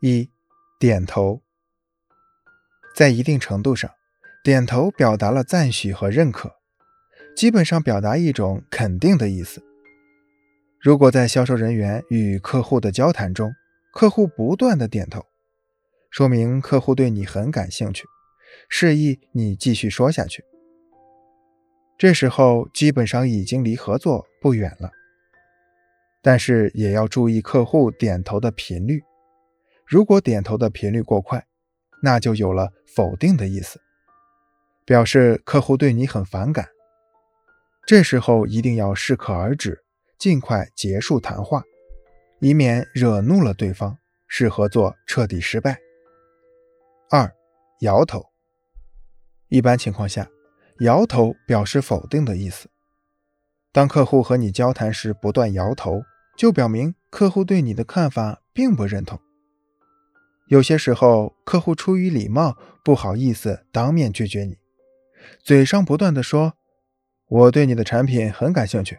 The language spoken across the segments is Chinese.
一、点头。在一定程度上，点头表达了赞许和认可，基本上表达一种肯定的意思。如果在销售人员与客户的交谈中，客户不断的点头，说明客户对你很感兴趣，示意你继续说下去。这时候基本上已经离合作不远了。但是也要注意客户点头的频率，如果点头的频率过快，那就有了否定的意思，表示客户对你很反感。这时候一定要适可而止，尽快结束谈话。以免惹怒了对方，使合作彻底失败。二，摇头。一般情况下，摇头表示否定的意思。当客户和你交谈时不断摇头，就表明客户对你的看法并不认同。有些时候，客户出于礼貌不好意思当面拒绝你，嘴上不断的说：“我对你的产品很感兴趣，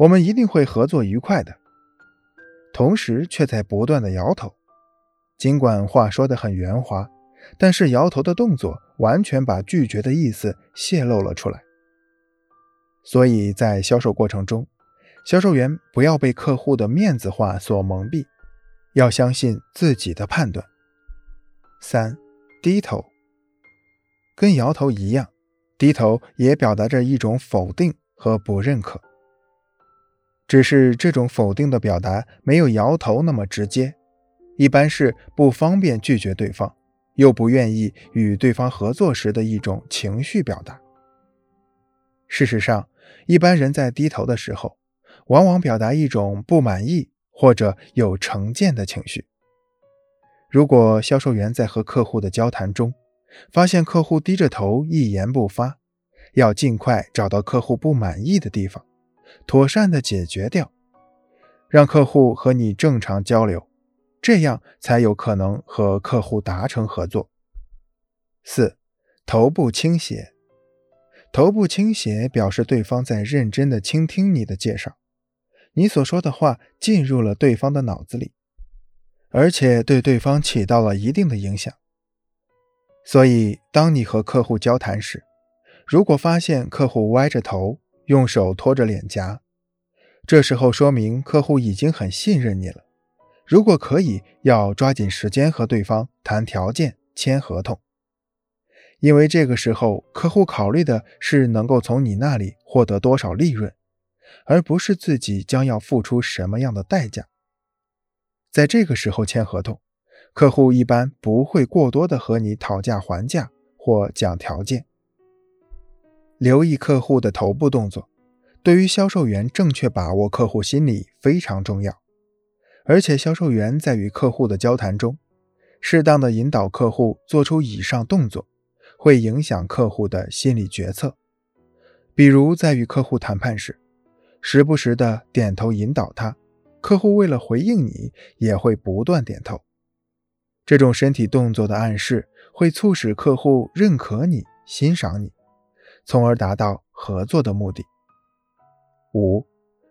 我们一定会合作愉快的。”同时却在不断的摇头，尽管话说得很圆滑，但是摇头的动作完全把拒绝的意思泄露了出来。所以在销售过程中，销售员不要被客户的面子话所蒙蔽，要相信自己的判断。三，低头，跟摇头一样，低头也表达着一种否定和不认可。只是这种否定的表达没有摇头那么直接，一般是不方便拒绝对方，又不愿意与对方合作时的一种情绪表达。事实上，一般人在低头的时候，往往表达一种不满意或者有成见的情绪。如果销售员在和客户的交谈中，发现客户低着头一言不发，要尽快找到客户不满意的地方。妥善的解决掉，让客户和你正常交流，这样才有可能和客户达成合作。四，头部倾斜，头部倾斜表示对方在认真的倾听你的介绍，你所说的话进入了对方的脑子里，而且对对方起到了一定的影响。所以，当你和客户交谈时，如果发现客户歪着头，用手托着脸颊，这时候说明客户已经很信任你了。如果可以，要抓紧时间和对方谈条件、签合同，因为这个时候客户考虑的是能够从你那里获得多少利润，而不是自己将要付出什么样的代价。在这个时候签合同，客户一般不会过多的和你讨价还价或讲条件。留意客户的头部动作，对于销售员正确把握客户心理非常重要。而且，销售员在与客户的交谈中，适当的引导客户做出以上动作，会影响客户的心理决策。比如，在与客户谈判时，时不时的点头引导他，客户为了回应你，也会不断点头。这种身体动作的暗示，会促使客户认可你、欣赏你。从而达到合作的目的。五，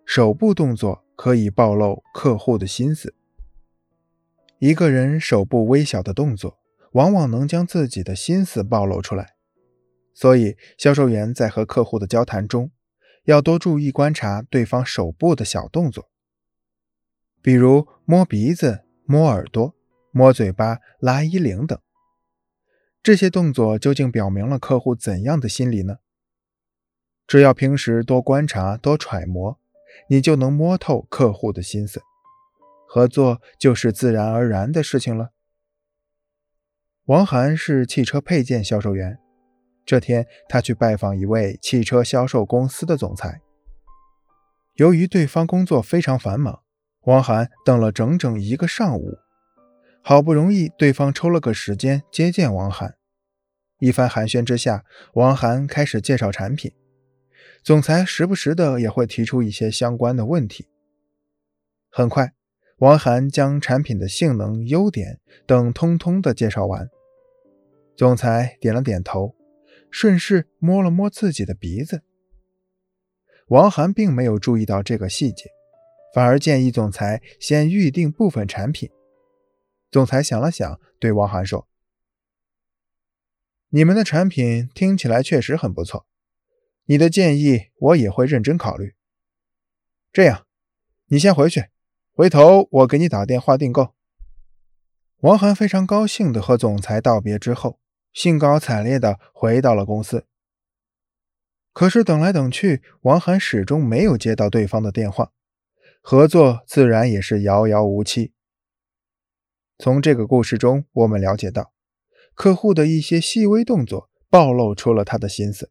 手部动作可以暴露客户的心思。一个人手部微小的动作，往往能将自己的心思暴露出来。所以，销售员在和客户的交谈中，要多注意观察对方手部的小动作，比如摸鼻子、摸耳朵、摸嘴巴、拉衣领等。这些动作究竟表明了客户怎样的心理呢？只要平时多观察、多揣摩，你就能摸透客户的心思，合作就是自然而然的事情了。王涵是汽车配件销售员，这天他去拜访一位汽车销售公司的总裁。由于对方工作非常繁忙，王涵等了整整一个上午，好不容易对方抽了个时间接见王涵。一番寒暄之下，王涵开始介绍产品。总裁时不时的也会提出一些相关的问题。很快，王涵将产品的性能、优点等通通的介绍完。总裁点了点头，顺势摸了摸自己的鼻子。王涵并没有注意到这个细节，反而建议总裁先预定部分产品。总裁想了想，对王涵说：“你们的产品听起来确实很不错，你的建议我也会认真考虑。这样，你先回去，回头我给你打电话订购。”王涵非常高兴地和总裁道别之后，兴高采烈地回到了公司。可是等来等去，王涵始终没有接到对方的电话，合作自然也是遥遥无期。从这个故事中，我们了解到，客户的一些细微动作暴露出了他的心思。